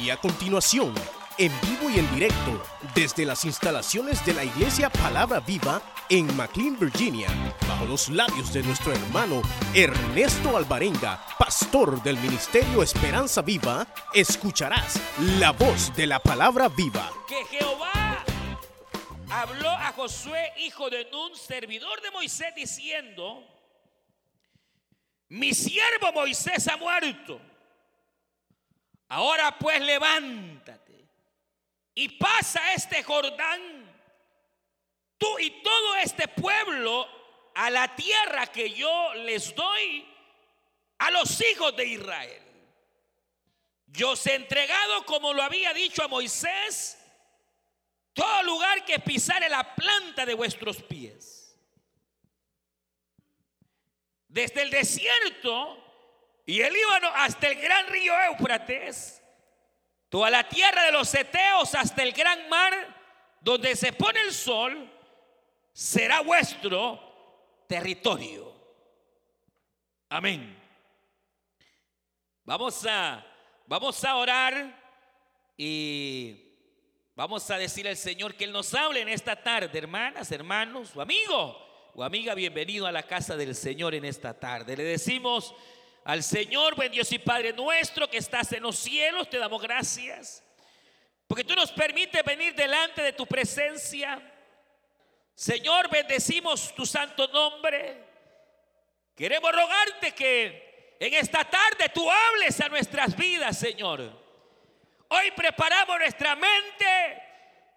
Y a continuación, en vivo y en directo, desde las instalaciones de la Iglesia Palabra Viva en McLean, Virginia, bajo los labios de nuestro hermano Ernesto Alvarenga, pastor del Ministerio Esperanza Viva, escucharás la voz de la Palabra Viva. que Jehová habló a Josué, hijo de Nun, servidor de Moisés, diciendo, mi siervo Moisés ha muerto. Ahora pues levántate y pasa este Jordán, tú y todo este pueblo, a la tierra que yo les doy a los hijos de Israel. Yo os he entregado, como lo había dicho a Moisés, todo lugar que pisare la planta de vuestros pies. Desde el desierto y el Líbano hasta el gran río Éufrates, toda la tierra de los Eteos hasta el gran mar, donde se pone el sol, será vuestro territorio. Amén. Vamos a, vamos a orar y vamos a decir al Señor que Él nos hable en esta tarde, hermanas, hermanos, o amigo o amiga, bienvenido a la casa del Señor en esta tarde. Le decimos al Señor, buen Dios y Padre nuestro que estás en los cielos, te damos gracias. Porque tú nos permites venir delante de tu presencia. Señor, bendecimos tu santo nombre. Queremos rogarte que en esta tarde tú hables a nuestras vidas, Señor. Hoy preparamos nuestra mente,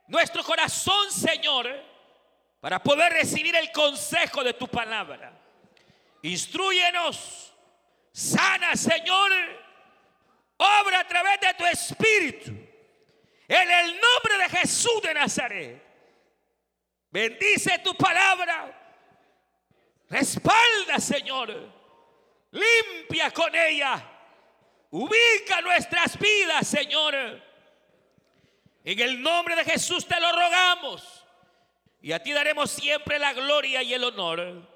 nuestro corazón, Señor, para poder recibir el consejo de tu palabra. Instruyenos, sana, Señor, obra a través de tu espíritu. En el nombre de Jesús de Nazaret. Bendice tu palabra. Respalda, Señor. Limpia con ella. Ubica nuestras vidas, Señor. En el nombre de Jesús te lo rogamos. Y a ti daremos siempre la gloria y el honor.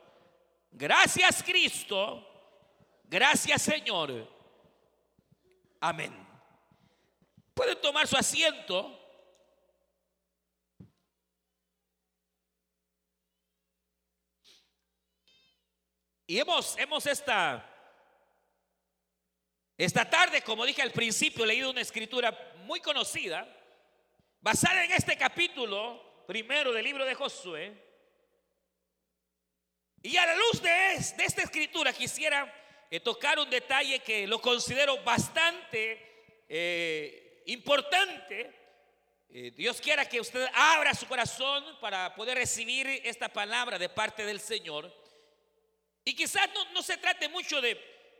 Gracias, Cristo. Gracias, Señor. Amén. Pueden tomar su asiento. Y hemos, hemos esta, esta tarde, como dije al principio, leído una escritura muy conocida, basada en este capítulo primero del libro de Josué. Y a la luz de, es- de esta escritura quisiera tocar un detalle que lo considero bastante eh, importante. Eh, Dios quiera que usted abra su corazón para poder recibir esta palabra de parte del Señor. Y quizás no, no se trate mucho de,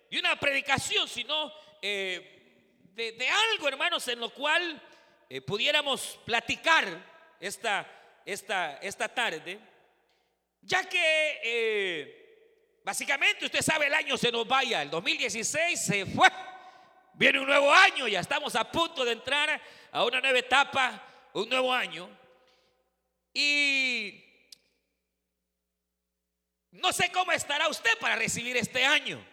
de una predicación, sino eh, de, de algo, hermanos, en lo cual eh, pudiéramos platicar esta, esta, esta tarde, ya que eh, básicamente usted sabe el año se nos vaya, el 2016 se fue, viene un nuevo año, ya estamos a punto de entrar a una nueva etapa, un nuevo año. Y no sé cómo estará usted para recibir este año.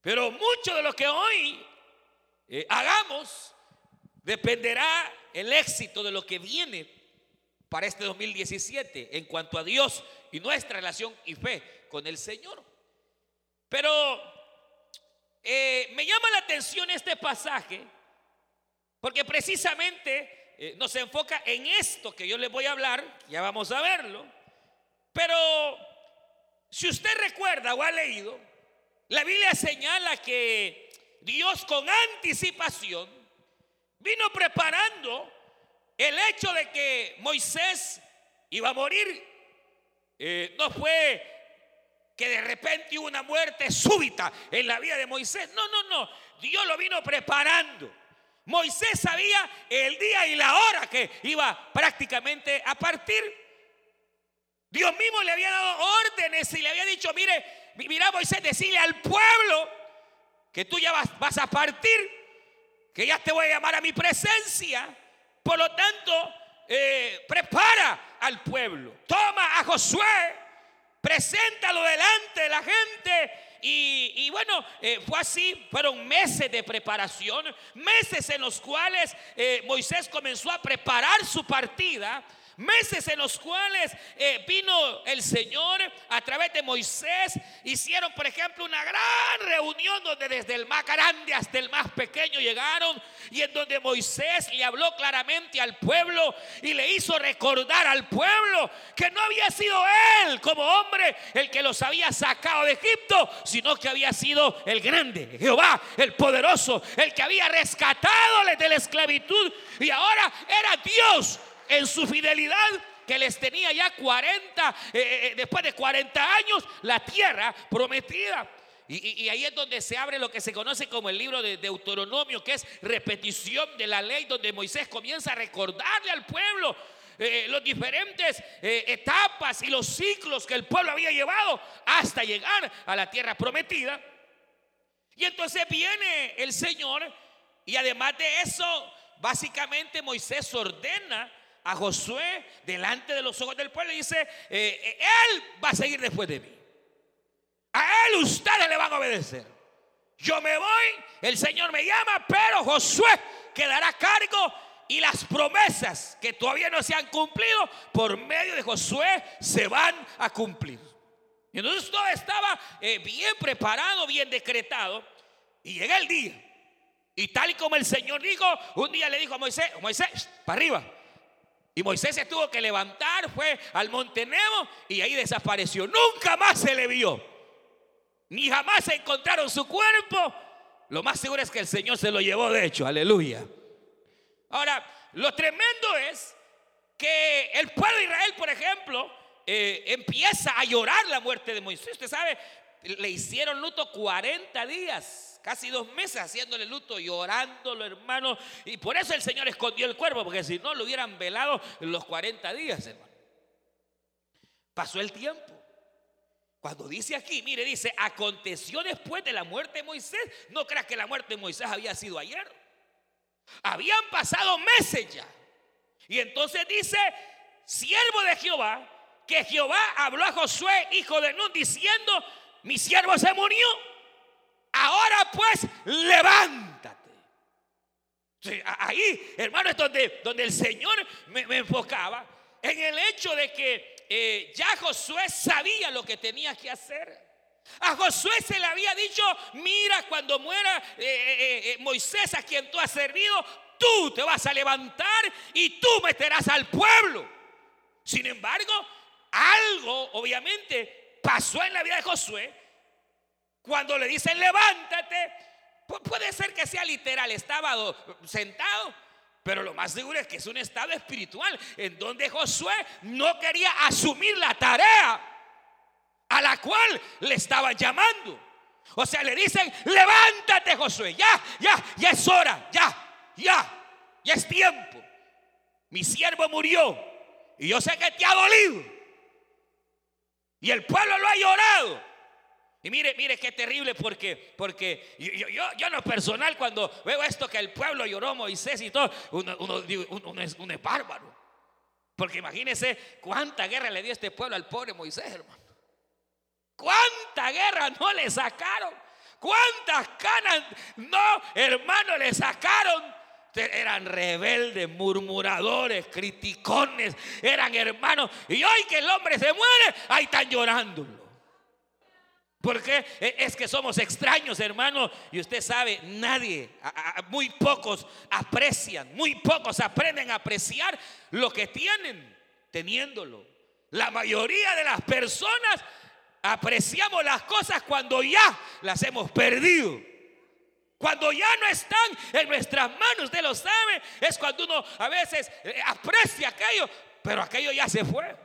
Pero mucho de lo que hoy eh, hagamos dependerá el éxito de lo que viene para este 2017 en cuanto a Dios y nuestra relación y fe con el Señor. Pero eh, me llama la atención este pasaje porque precisamente eh, nos enfoca en esto que yo les voy a hablar, ya vamos a verlo. Pero si usted recuerda o ha leído, la Biblia señala que Dios con anticipación vino preparando el hecho de que Moisés iba a morir. Eh, no fue que de repente hubo una muerte súbita en la vida de Moisés. No, no, no. Dios lo vino preparando. Moisés sabía el día y la hora que iba prácticamente a partir. Dios mismo le había dado órdenes y le había dicho, mire, mira Moisés, decirle al pueblo que tú ya vas, vas a partir, que ya te voy a llamar a mi presencia. Por lo tanto, eh, prepara al pueblo. Toma a Josué, preséntalo delante de la gente y, bueno, eh, fue así, fueron meses de preparación, meses en los cuales Moisés comenzó a preparar su partida Meses en los cuales eh, vino el Señor a través de Moisés. Hicieron, por ejemplo, una gran reunión donde desde el más grande hasta el más pequeño llegaron. Y en donde Moisés le habló claramente al pueblo y le hizo recordar al pueblo que no había sido él como hombre el que los había sacado de Egipto, sino que había sido el grande, Jehová, el poderoso, el que había rescatado de la esclavitud. Y ahora era Dios en su fidelidad que les tenía ya 40, eh, eh, eh, después de 40 años, la tierra prometida. Y, ahí es donde se abre lo que se conoce como el libro de Deuteronomio, que es repetición de la ley, donde Moisés comienza a recordarle al pueblo los diferentes etapas y los ciclos que el pueblo había llevado hasta llegar a la tierra prometida. Y entonces viene el Señor y además de eso, básicamente Moisés ordena a Josué delante de los ojos del pueblo dice, eh, eh, Él va a seguir después de mí. A Él ustedes le van a obedecer. Yo me voy, el Señor me llama, pero Josué quedará a cargo y las promesas que todavía no se han cumplido por medio de Josué se van a cumplir. Y entonces todo estaba eh, bien preparado, bien decretado. Y llega el día. Y tal y como el Señor dijo, un día le dijo a Moisés, Moisés, para arriba. Y Moisés se tuvo que levantar, fue al monte Nebo y ahí desapareció. Nunca más se le vio. Ni jamás se encontraron su cuerpo. Lo más seguro es que el Señor se lo llevó de hecho. Aleluya. Ahora, lo tremendo es que el pueblo de Israel, por ejemplo, eh, empieza a llorar la muerte de Moisés. Usted sabe, le hicieron luto 40 días casi dos meses haciéndole luto, llorándolo, hermano. Y por eso el Señor escondió el cuerpo, porque si no lo hubieran velado los 40 días, hermano. Pasó el tiempo. Cuando dice aquí, mire, dice, aconteció después de la muerte de Moisés. No creas que la muerte de Moisés había sido ayer. Habían pasado meses ya. Y entonces dice, siervo de Jehová, que Jehová habló a Josué, hijo de Nun, diciendo, mi siervo se murió Ahora pues, levántate. ahí, hermano, es donde, donde el Señor me, enfocaba en el hecho de que eh, ya Josué sabía lo que tenía que hacer. A Josué se le había dicho, mira, cuando muera eh, eh, Moisés a quien tú has servido, tú te vas a levantar y tú meterás al pueblo. Sin embargo, algo obviamente pasó en la vida de Josué cuando le dicen levántate, puede ser que sea literal, estaba sentado, pero lo más seguro es que es un estado espiritual en donde Josué no quería asumir la tarea a la cual le estaban llamando. O sea, le dicen, levántate Josué, ya, ya, ya es hora, ya, ya, ya es tiempo. Mi siervo murió y yo sé que te ha dolido. Y el pueblo lo ha llorado. Y mire, mire qué terrible porque, porque yo, yo, yo no personal cuando veo esto que el pueblo lloró Moisés y todo, uno, uno, es, uno, es, bárbaro. Porque imagínese cuánta guerra le dio este pueblo al pobre Moisés, hermano. Cuánta guerra no le sacaron. Cuántas canas no, hermano, le sacaron. Eran rebeldes, murmuradores, criticones, eran hermanos. Y hoy que el hombre se muere, ahí están llorando. Porque es que somos extraños, hermano. Y usted sabe, nadie, muy pocos aprecian, muy pocos aprenden a apreciar lo que tienen teniéndolo. La mayoría de las personas apreciamos las cosas cuando ya las hemos perdido. Cuando ya no están en nuestras manos, usted lo sabe, es cuando uno a veces eh, aprecia aquello, pero aquello ya se fue.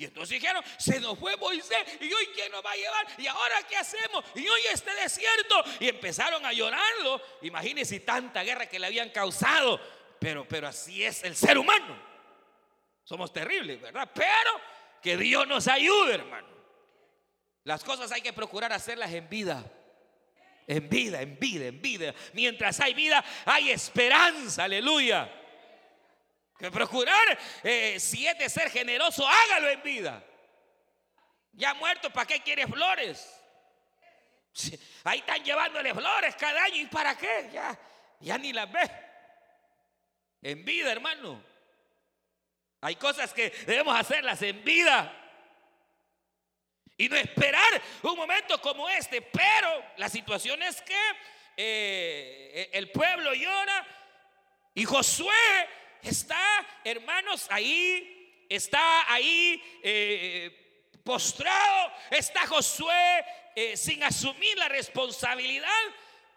Y entonces dijeron, se nos fue Moisés y hoy quién nos va a llevar y ahora qué hacemos y hoy este desierto. Y empezaron a llorarlo. Imagínense tanta guerra que le habían causado. Pero, pero así es el ser humano. Somos terribles, ¿verdad? Pero que Dios nos ayude, hermano. Las cosas hay que procurar hacerlas en vida. En vida, en vida, en vida. Mientras hay vida, hay esperanza. Aleluya. Que procurar, eh, si es de ser generoso, hágalo en vida. Ya muerto, ¿para qué quiere flores? Ahí están llevándole flores cada año. ¿Y para qué? Ya, ya ni las ve. En vida, hermano. Hay cosas que debemos hacerlas en vida. Y no esperar un momento como este. Pero la situación es que eh, el pueblo llora y Josué está, hermanos, ahí, está ahí eh, postrado, está Josué eh, sin asumir la responsabilidad.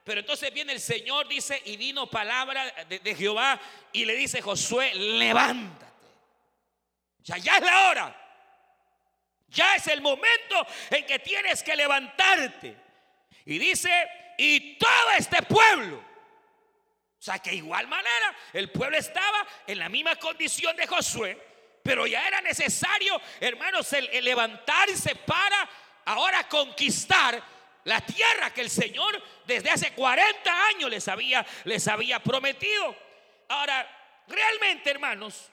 Pero entonces viene el Señor, dice, y vino palabra de, Jehová y le dice Josué, levántate. Ya, ya es la hora. Ya es el momento en que tienes que levantarte. Y dice, y todo este pueblo. O sea que igual manera el pueblo estaba en la misma condición de Josué, pero ya era necesario, hermanos, el, levantarse para ahora conquistar la tierra que el Señor desde hace 40 años les había, les había prometido. Ahora, realmente, hermanos,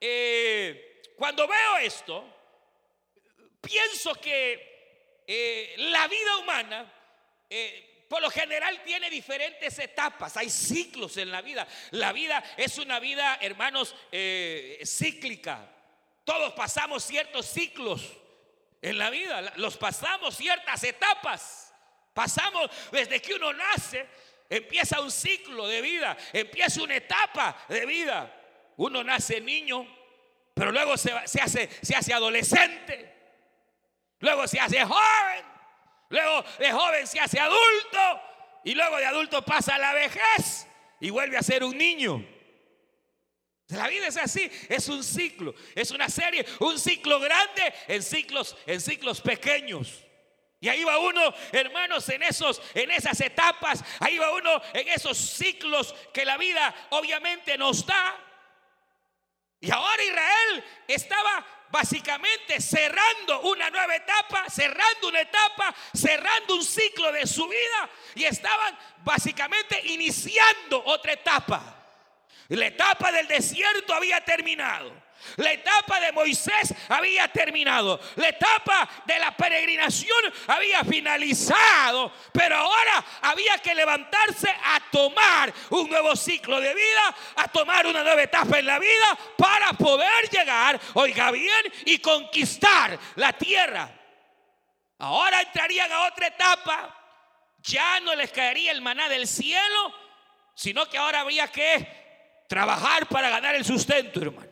eh, cuando veo esto, pienso que eh, la vida humana eh, por lo general tiene diferentes etapas, hay ciclos en la vida. La vida es una vida, hermanos, eh, cíclica. Todos pasamos ciertos ciclos en la vida, los pasamos ciertas etapas. Pasamos desde que uno nace, empieza un ciclo de vida, empieza una etapa de vida. Uno nace niño, pero luego se, hace adolescente, luego se hace joven, Luego de joven se hace adulto y luego de adulto pasa a la vejez y vuelve a ser un niño. La vida es así, es un ciclo, es una serie, un ciclo grande en ciclos, en ciclos pequeños. Y ahí va uno, hermanos, en esos, en esas etapas, ahí va uno en esos ciclos que la vida obviamente nos da. Y ahora Israel estaba básicamente cerrando una nueva etapa, cerrando una etapa, cerrando un ciclo de su vida y estaban básicamente iniciando otra etapa. La etapa del desierto había terminado. La etapa de Moisés había terminado. La etapa de la peregrinación había finalizado. Pero ahora había que levantarse a tomar un nuevo ciclo de vida, a tomar una nueva etapa en la vida para poder llegar, oiga bien, y conquistar la tierra. Ahora entrarían a otra etapa. Ya no les caería el maná del cielo, sino que ahora habría que trabajar para ganar el sustento, hermano.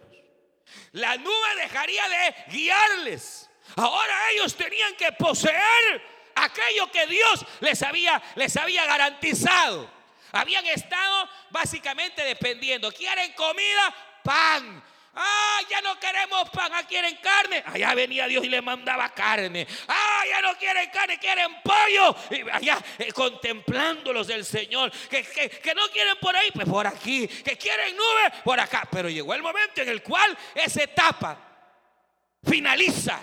La nube dejaría de guiarles. Ahora ellos tenían que poseer aquello que Dios les había, les había garantizado. Habían estado básicamente dependiendo. ¿Quieren comida? Pan. Ah, ya no queremos pan, ah, quieren carne. Allá venía Dios y le mandaba carne. Ah, ya no quieren carne, quieren pollo. Allá eh, contemplándolos del Señor. Que, que, no quieren por ahí, pues por aquí. Que quieren nube, por acá. Pero llegó el momento en el cual esa etapa finaliza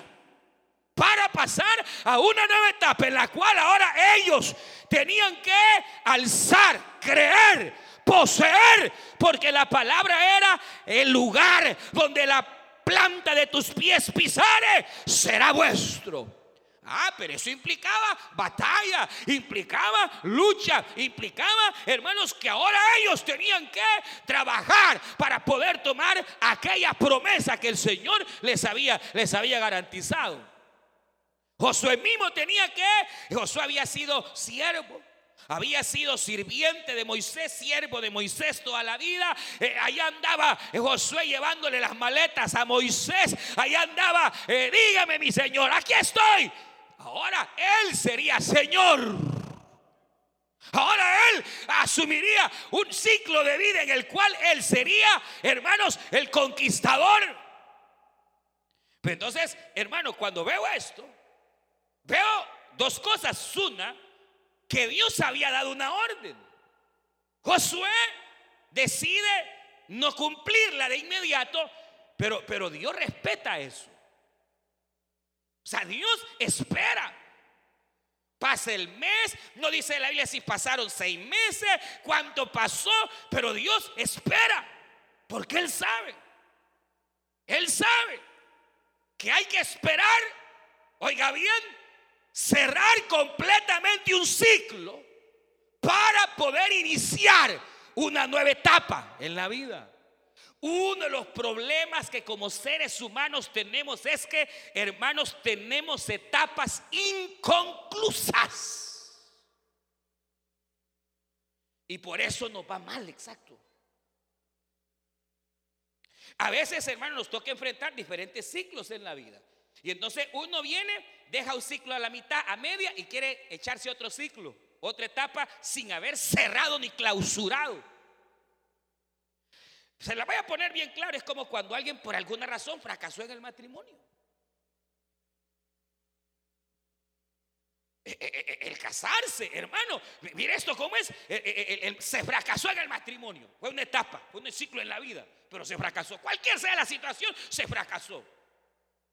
para pasar a una nueva etapa en la cual ahora ellos tenían que alzar, creer poseer, porque la palabra era el lugar donde la planta de tus pies pisare será vuestro. Ah, pero eso implicaba batalla, implicaba lucha, implicaba, hermanos, que ahora ellos tenían que trabajar para poder tomar aquella promesa que el Señor les había, les había garantizado. Josué mismo tenía que, Josué había sido siervo, había sido sirviente de Moisés, siervo de Moisés toda la vida. Eh, allá andaba eh, Josué llevándole las maletas a Moisés. Allá andaba, eh, dígame mi Señor, aquí estoy. Ahora él sería Señor. Ahora él asumiría un ciclo de vida en el cual él sería, hermanos, el conquistador. Pero entonces, hermanos, cuando veo esto, veo dos cosas. Una, que Dios había dado una orden. Josué decide no cumplirla de inmediato, pero, pero Dios respeta eso. O sea, Dios espera. Pasa el mes, no dice la Biblia si pasaron seis meses, cuánto pasó, pero Dios espera, porque Él sabe, Él sabe que hay que esperar, oiga bien, cerrar completamente un ciclo para poder iniciar una nueva etapa en la vida. Uno de los problemas que como seres humanos tenemos es que, hermanos, tenemos etapas inconclusas. Y por eso nos va mal, exacto. A veces, hermanos, nos toca enfrentar diferentes ciclos en la vida. Y entonces uno viene, deja un ciclo a la mitad, a media, y quiere echarse otro ciclo, otra etapa, sin haber cerrado ni clausurado. Se la voy a poner bien claro, es como cuando alguien por alguna razón fracasó en el matrimonio. Eh, eh, eh, el casarse, hermano, mire esto cómo es, se fracasó en el matrimonio, fue una etapa, fue un ciclo en la vida, pero se fracasó. Cualquier sea la situación, se fracasó.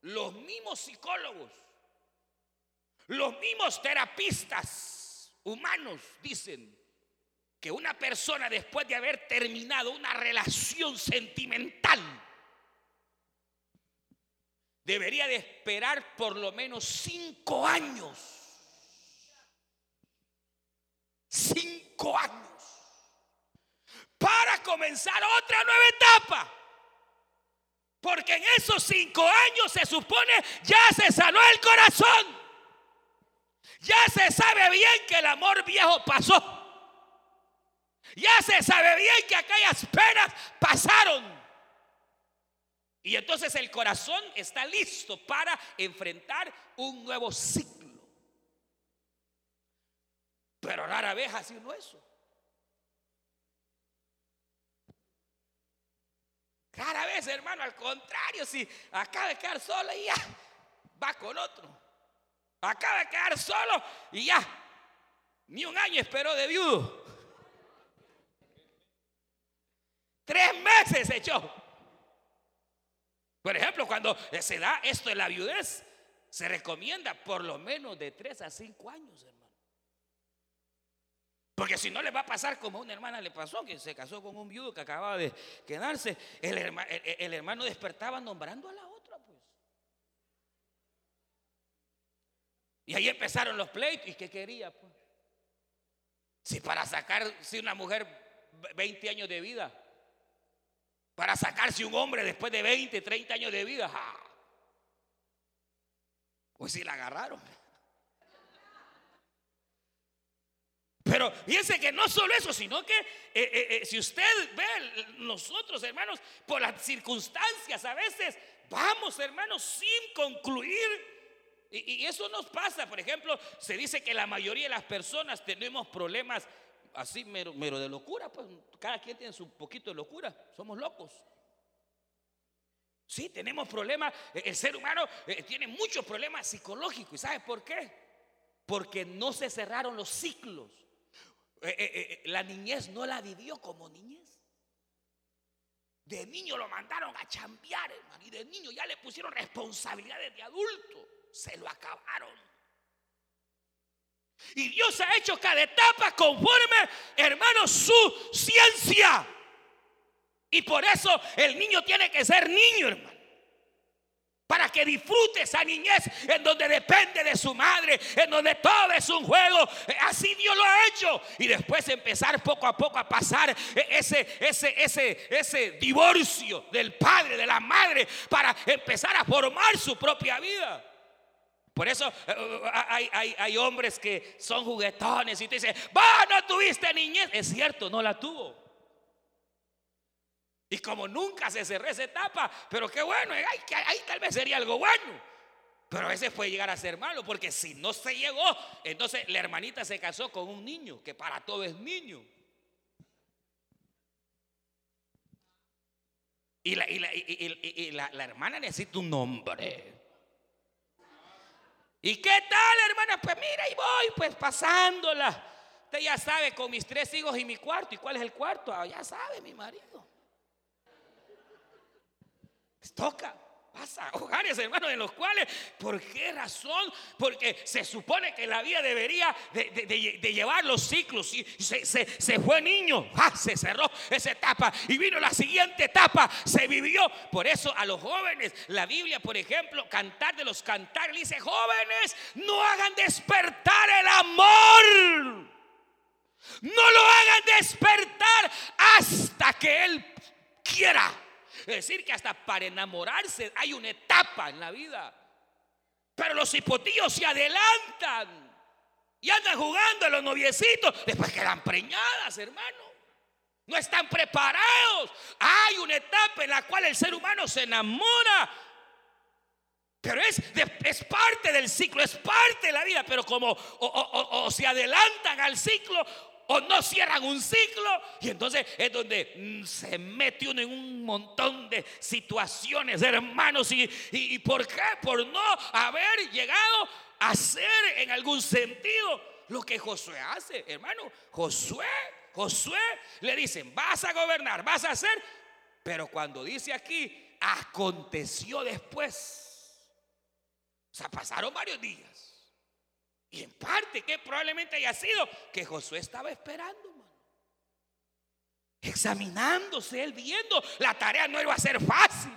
Los mismos psicólogos, los mismos terapistas humanos dicen, que una persona después de haber terminado una relación sentimental debería de esperar por lo menos cinco años. Cinco años. Para comenzar otra nueva etapa. Porque en esos cinco años se supone ya se sanó el corazón. Ya se sabe bien que el amor viejo pasó. Ya se sabe bien que aquellas penas pasaron. Y entonces el corazón está listo para enfrentar un nuevo ciclo. Pero rara vez hace uno eso. Rara vez, hermano, al contrario, si acaba de quedar solo y ya va con otro. Acaba de quedar solo y ya ni un año esperó de viudo. Tres meses se echó. Por ejemplo, cuando se da esto de la viudez, se recomienda por lo menos de tres a cinco años, hermano. Porque si no le va a pasar como a una hermana le pasó, que se casó con un viudo que acababa de quedarse, el, hermano despertaba nombrando a la otra, pues. Y ahí empezaron los pleitos. ¿Y qué quería, pues? Si para sacar, si una mujer 20 años de vida, para sacarse un hombre después de 20, 30 años de vida. Pues si la agarraron. Pero fíjense que no solo eso, sino que eh, eh, eh, si usted ve nosotros, hermanos, por las circunstancias a veces vamos, hermanos, sin concluir. Y, eso nos pasa, por ejemplo, se dice que la mayoría de las personas tenemos problemas así mero, mero de locura, pues cada quien tiene su poquito de locura, somos locos. Sí, tenemos problemas, e, el ser humano eh, tiene muchos problemas psicológicos. ¿Y sabes por qué? Porque no se cerraron los ciclos. Eh, eh, la niñez no la vivió como niñez. De niño lo mandaron a chambear, hermano, y de niño ya le pusieron responsabilidades de adulto. Se lo acabaron. Y Dios ha hecho cada etapa conforme, hermano, su ciencia. Y por eso el niño tiene que ser niño, hermano. Para que disfrute esa niñez en donde depende de su madre, en donde todo es un juego. Así Dios lo ha hecho. Y después empezar poco a poco a pasar ese, ese, ese, ese divorcio del padre, de la madre, para empezar a formar su propia vida. Por eso eh, hay, hay, hombres que son juguetones y te dicen, va, no tuviste niñez. Es cierto, no la tuvo. Y como nunca se cerró esa etapa, pero qué bueno, ahí, ahí tal vez sería algo bueno. Pero a veces puede llegar a ser malo, porque si no se llegó, entonces la hermanita se casó con un niño, que para todo es niño. Y la, y la, la hermana necesita un nombre. ¿Y qué tal, hermana? Pues mira, y voy, pues pasándola. Usted ya sabe, con mis tres hijos y mi cuarto. ¿Y cuál es el cuarto? Ah, ya sabe, mi marido. Les toca. Pasa hogares, hermanos, en los cuales, ¿por qué razón? Porque se supone que la vida debería de, llevar los ciclos. Y se, fue niño, ¡ah! se cerró esa etapa y vino la siguiente etapa, se vivió. Por eso a los jóvenes, la Biblia, por ejemplo, cantar de los cantares, dice, jóvenes, no hagan despertar el amor. No lo hagan despertar hasta que Él quiera. Es decir, que hasta para enamorarse hay una etapa en la vida. Pero los hipotíos se adelantan y andan jugando a los noviecitos. Después quedan preñadas, hermano. No están preparados. Hay una etapa en la cual el ser humano se enamora. Pero es, es parte del ciclo, es parte de la vida. Pero como o se adelantan al ciclo o no cierran un ciclo. Y entonces es donde mm, se mete uno en un montón de situaciones, hermanos. ¿Y, y, por qué? Por no haber llegado a hacer en algún sentido lo que Josué hace, hermano. Josué, Josué le dicen, vas a gobernar, vas a hacer. Pero cuando dice aquí, aconteció después. O sea, pasaron varios días. Y en parte que probablemente haya sido que Josué estaba esperando, Examinándose, él viendo, la tarea no iba a ser fácil.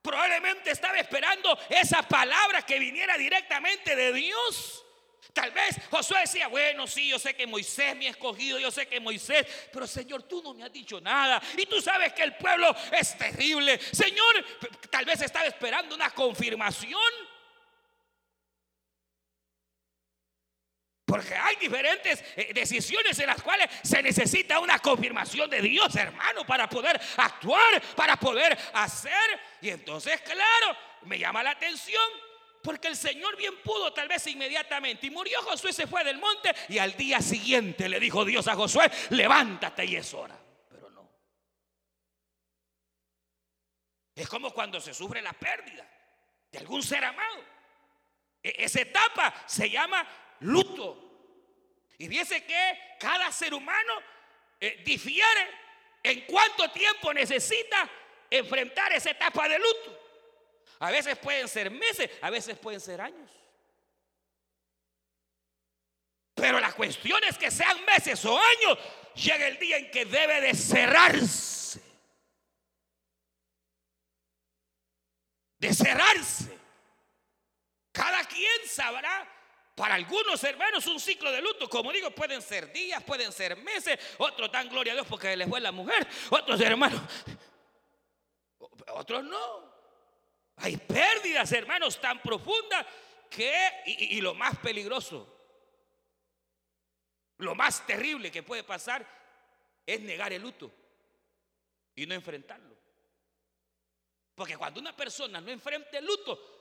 Probablemente estaba esperando esa palabra que viniera directamente de Dios. Tal vez Josué decía, bueno, sí, yo sé que Moisés me ha escogido, yo sé que Moisés, pero Señor, tú no me has dicho nada. Y tú sabes que el pueblo es terrible. Señor, tal vez estaba esperando una confirmación. Porque hay diferentes eh, decisiones en las cuales se necesita una confirmación de Dios, hermano, para poder actuar, para poder hacer. Y entonces, claro, me llama la atención. Porque el Señor bien pudo tal vez inmediatamente. Y murió Josué, se fue del monte. Y al día siguiente le dijo Dios a Josué, levántate y es hora. Pero no. Es como cuando se sufre la pérdida de algún ser amado. E-, esa etapa se llama luto. Y dice que cada ser humano eh, difiere en cuánto tiempo necesita enfrentar esa etapa de luto. A veces pueden ser meses, a veces pueden ser años. Pero la cuestión es que sean meses o años, llega el día en que debe de cerrarse. De cerrarse. Cada quien sabrá para algunos hermanos un ciclo de luto, como digo, pueden ser días, pueden ser meses, otros dan gloria a Dios porque les fue la mujer, otros hermanos, otros no. Hay pérdidas, hermanos, tan profundas que, y, y lo más peligroso, lo más terrible que puede pasar es negar el luto y no enfrentarlo. Porque cuando una persona no enfrenta el luto,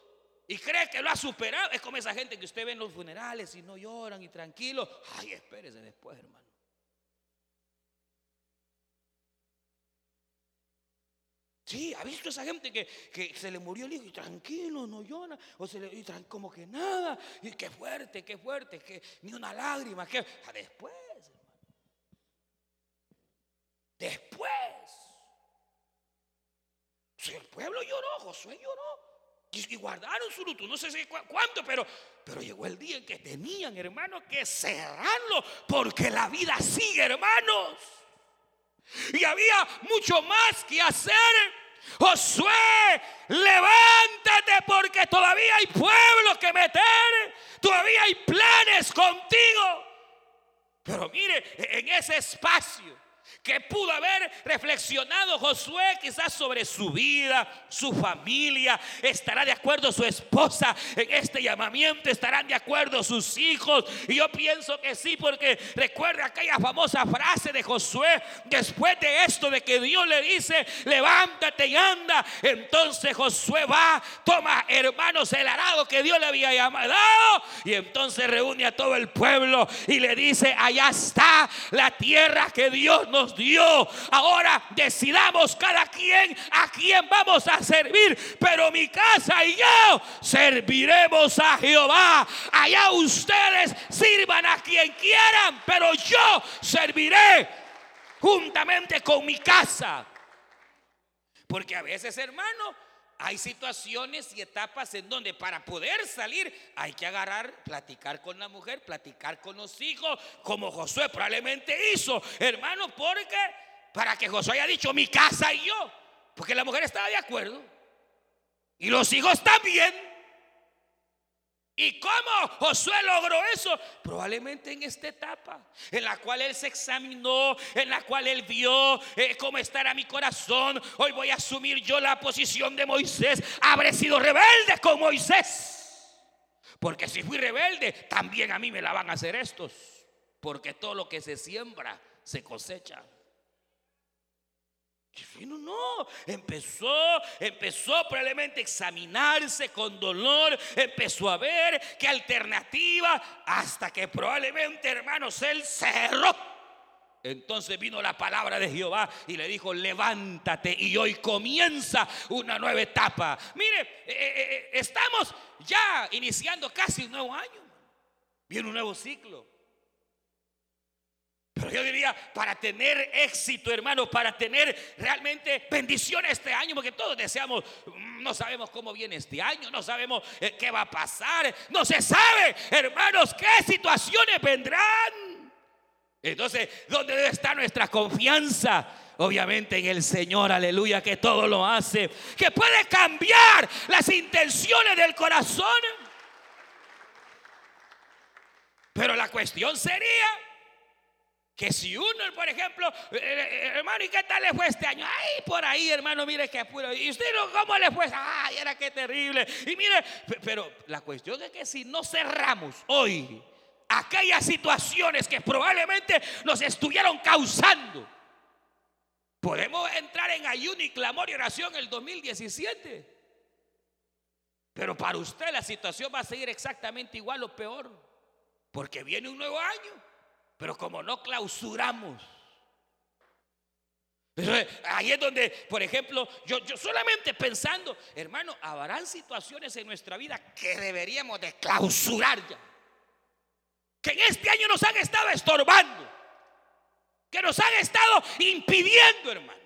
y cree que lo ha superado. Es como esa gente que usted ve en los funerales y no lloran y tranquilos. Ay, espérese después, hermano. Sí, ha visto esa gente que, se le murió el hijo y tranquilo, no llora, o se le y como que nada, y qué fuerte, qué fuerte, que ni una lágrima, que ah, después, hermano. Después. Si el pueblo lloró, Josué lloró. Y, guardaron su luto, no sé si cuánto, pero, pero llegó el día en que tenían, hermanos, que cerrarlo, porque la vida sigue, hermanos. Y había mucho más que hacer. Josué, levántate porque todavía hay pueblo que meter, todavía hay planes contigo. Pero mire, en ese espacio que pudo haber reflexionado Josué quizás sobre su vida, su familia, estará de acuerdo su esposa en este llamamiento, estarán de acuerdo sus hijos. Y yo pienso que sí, porque recuerda aquella famosa frase de Josué, después de esto de que Dios le dice, levántate y anda, entonces Josué va, toma hermanos el arado que Dios le había llamado y entonces reúne a todo el pueblo y le dice, allá está la tierra que Dios nos dio. Ahora decidamos cada quien a quien vamos a servir. Pero mi casa y yo serviremos a Jehová. Allá ustedes sirvan a quien quieran, pero yo serviré juntamente con mi casa. Porque a veces, hermano, hay situaciones y etapas en donde para poder salir hay que agarrar, platicar con la mujer, platicar con los hijos, como Josué probablemente hizo, hermano, porque para que Josué haya dicho mi casa y yo, porque la mujer estaba de acuerdo y los hijos también. ¿Y cómo Josué logró eso? Probablemente en esta etapa, en la cual él se examinó, en la cual él vio eh, cómo estará mi corazón. Hoy voy a asumir yo la posición de Moisés. Habré sido rebelde con Moisés. Porque si fui rebelde, también a mí me la van a hacer estos. Porque todo lo que se siembra, se cosecha. No, no, empezó, empezó probablemente a examinarse con dolor, empezó a ver qué alternativa, hasta que probablemente, hermanos, él cerró. Entonces vino la palabra de Jehová y le dijo, levántate y hoy comienza una nueva etapa. Mire, eh, eh, eh, estamos ya iniciando casi un nuevo año. Viene un nuevo ciclo. Pero yo diría, para tener éxito, hermano, para tener realmente bendición este año, porque todos deseamos, mm, no sabemos cómo viene este año, no sabemos eh, qué va a pasar, no se sabe, hermanos, qué situaciones vendrán. Entonces, ¿dónde debe estar nuestra confianza? Obviamente en el Señor, aleluya, que todo lo hace, que puede cambiar las intenciones del corazón. Pero la cuestión sería que si uno, por ejemplo, eh, eh, hermano, ¿y qué tal le fue este año? Ay, por ahí, hermano, mire qué apuro. ¿Y usted cómo le fue? Ay, era qué terrible. Y mire, pero la cuestión es que si no cerramos hoy aquellas situaciones que probablemente nos estuvieron causando, podemos entrar en ayuno y clamor y oración el 2017. Pero para usted la situación va a seguir exactamente igual o peor, porque viene un nuevo año. Pero como no clausuramos. Ahí es donde, por ejemplo, yo, yo solamente pensando, hermano, habrán situaciones en nuestra vida que deberíamos de clausurar ya. Que en este año nos han estado estorbando. Que nos han estado impidiendo, hermano.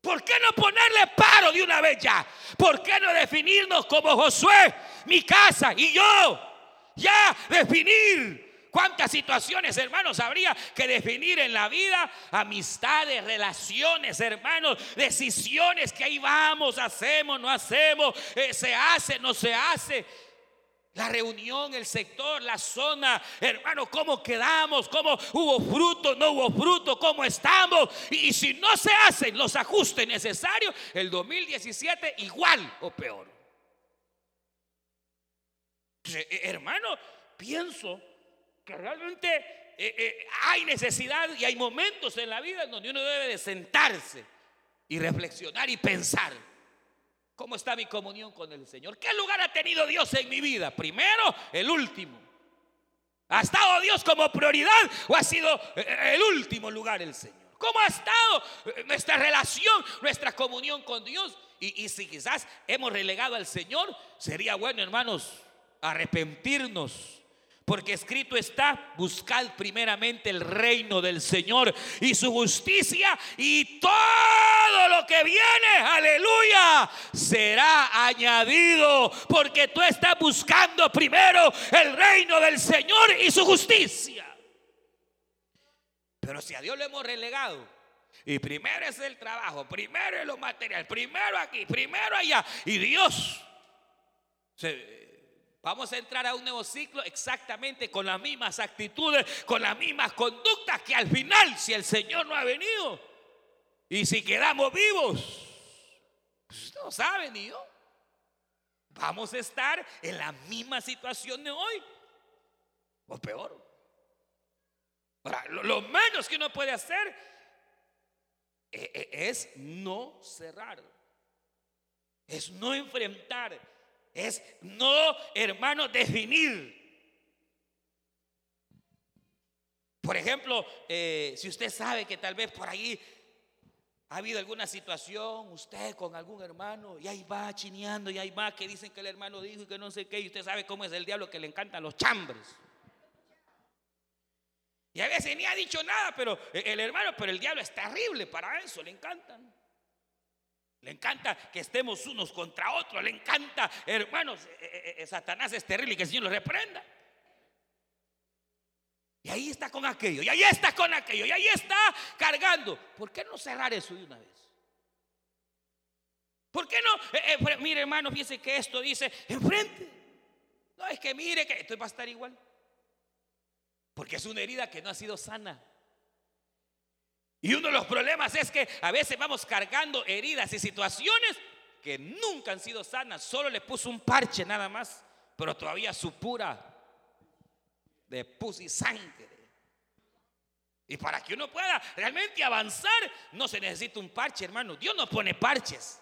¿Por qué no ponerle paro de una vez ya? ¿Por qué no definirnos como Josué, mi casa y yo? Ya definir ¿Cuántas situaciones, hermanos, habría que definir en la vida? Amistades, relaciones, hermanos, decisiones que ahí vamos, hacemos, no hacemos, eh, se hace, no se hace. La reunión, el sector, la zona, hermano, cómo quedamos, cómo hubo fruto, no hubo fruto, cómo estamos. Y, si no se hacen los ajustes necesarios, el 2017 igual o peor. Eh, hermano, pienso realmente eh, eh, hay necesidad y hay momentos en la vida en donde uno debe de sentarse y reflexionar y pensar. ¿Cómo está mi comunión con el Señor? ¿Qué lugar ha tenido Dios en mi vida? Primero, el último. ¿Ha estado Dios como prioridad o ha sido eh, el último lugar el Señor? ¿Cómo ha estado nuestra relación, nuestra comunión con Dios? Y, y si quizás hemos relegado al Señor, sería bueno, hermanos, arrepentirnos porque escrito está, buscad primeramente el reino del Señor y su justicia y todo lo que viene, aleluya, será añadido. Porque tú estás buscando primero el reino del Señor y su justicia. Pero si a Dios le hemos relegado, y primero es el trabajo, primero es lo material, primero aquí, primero allá, y Dios se Vamos a entrar a un nuevo ciclo exactamente con las mismas actitudes, con las mismas conductas que al final, si el Señor no ha venido y si quedamos vivos, pues no sabe ni yo. Vamos a estar en la misma situación de hoy o peor. Ahora, lo, menos que uno puede hacer eh, eh, es no cerrar, es no enfrentar es no, hermano, definir. Por ejemplo, eh, si usted sabe que tal vez por ahí ha habido alguna situación, usted con algún hermano, y ahí va chineando, y ahí va que dicen que el hermano dijo y que no sé qué, y usted sabe cómo es el diablo que le encantan los chambres. Y a veces ni ha dicho nada, pero el hermano, pero el diablo es terrible para eso, le encantan. Le encanta que estemos unos contra otros. Le encanta, hermanos, eh, eh, eh, Satanás es terrible y que el Señor lo reprenda. Y ahí está con aquello, y ahí está con aquello, y ahí está cargando. ¿Por qué no cerrar eso de una vez? ¿Por qué no? mire, hermano, fíjese que esto dice enfrente. No, es que mire que esto va a estar igual. Porque es una herida que no ha sido sana. Y uno de los problemas es que a veces vamos cargando heridas y situaciones que nunca han sido sanas. Solo le puso un parche nada más, pero todavía supura de pus y sangre. Y para que uno pueda realmente avanzar, no se necesita un parche, hermano. Dios no pone parches.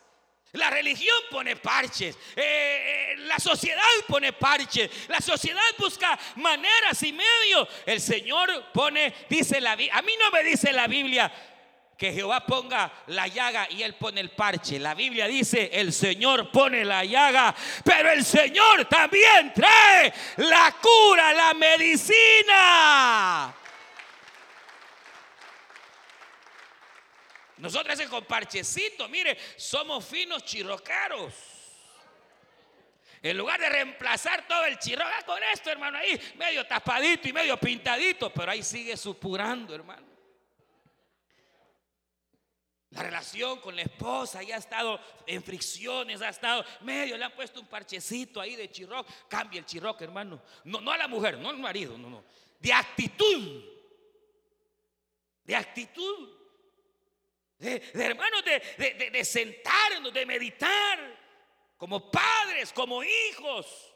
La religión pone parches, eh, eh, la sociedad pone parches, la sociedad busca maneras y medios. El Señor pone, dice la Biblia, a mí no me dice la Biblia que Jehová ponga la llaga y él pone el parche. La Biblia dice, el Señor pone la llaga, pero el Señor también trae la cura, la medicina. Nosotros ese con parchecito, mire, somos finos chirrocaros. En lugar de reemplazar todo el chirroca con esto, hermano, ahí medio tapadito y medio pintadito, pero ahí sigue supurando, hermano. La relación con la esposa ya ha estado en fricciones, ha estado medio, le han puesto un parchecito ahí de chirroc. Cambia el chirroc, hermano. No, no a la mujer, no al marido, no, no. De actitud. De actitud de, hermanos, de, de sentarnos, de meditar, como padres, como hijos.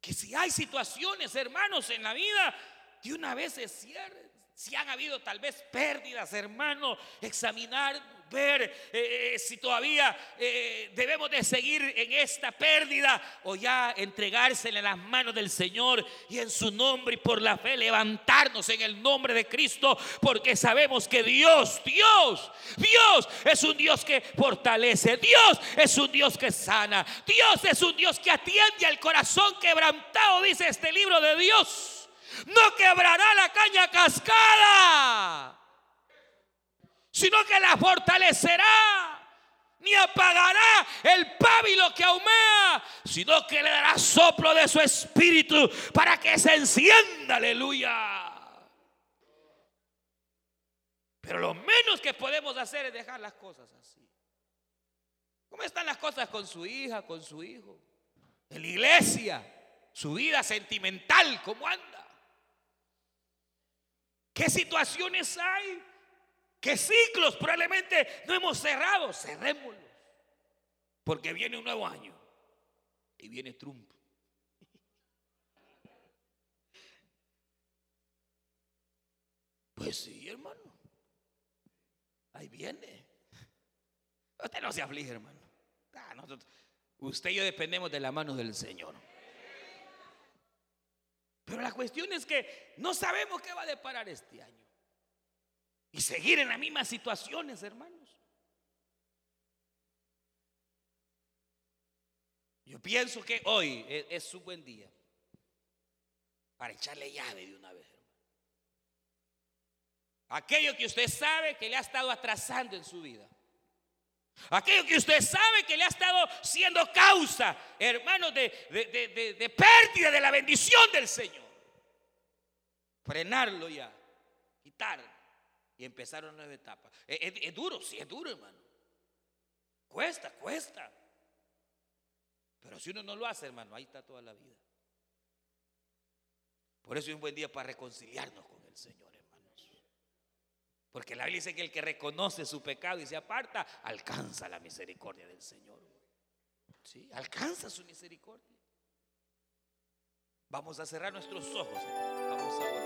Que si hay situaciones, hermanos, en la vida, de una vez se cierren. Si han habido tal vez pérdidas, hermano, examinar ver eh, eh, si todavía eh, debemos de seguir en esta pérdida o ya entregársela en las manos del Señor y en su nombre y por la fe levantarnos en el nombre de Cristo porque sabemos que Dios, Dios, Dios es un Dios que fortalece, Dios es un Dios que sana, Dios es un Dios que atiende al corazón quebrantado, dice este libro de Dios. No quebrará la caña cascada sino que la fortalecerá. Ni apagará el pábilo que ahumea, sino que le dará soplo de su espíritu para que se encienda, aleluya. Pero lo menos que podemos hacer es dejar las cosas así. ¿Cómo están las cosas con su hija, con su hijo? En la iglesia, su vida sentimental, ¿cómo anda? ¿Qué situaciones hay? ¿Qué ciclos probablemente no hemos cerrado? Cerrémoslos. Porque viene un nuevo año. Y viene Trump. Pues sí, hermano. Ahí viene. Usted no se aflige, hermano. Ah, usted y yo dependemos de la mano del Señor. Pero la cuestión es que no sabemos qué va a deparar este año y seguir en las mismas situaciones, hermanos. Yo pienso que hoy es, su buen día para echarle llave de una vez. Aquello que usted sabe que le ha estado atrasando en su vida. Aquello que usted sabe que le ha estado siendo causa, hermanos, de, de pérdida de la bendición del Señor. Frenarlo ya, quitarlo y empezaron nueva etapa. Es, duro, sí es duro, hermano. Cuesta, cuesta. Pero si uno no lo hace, hermano, ahí está toda la vida. Por eso es un buen día para reconciliarnos con el Señor, hermanos. Porque la Biblia dice que el que reconoce su pecado y se aparta, alcanza la misericordia del Señor. Sí, alcanza su misericordia. Vamos a cerrar nuestros ojos. Vamos a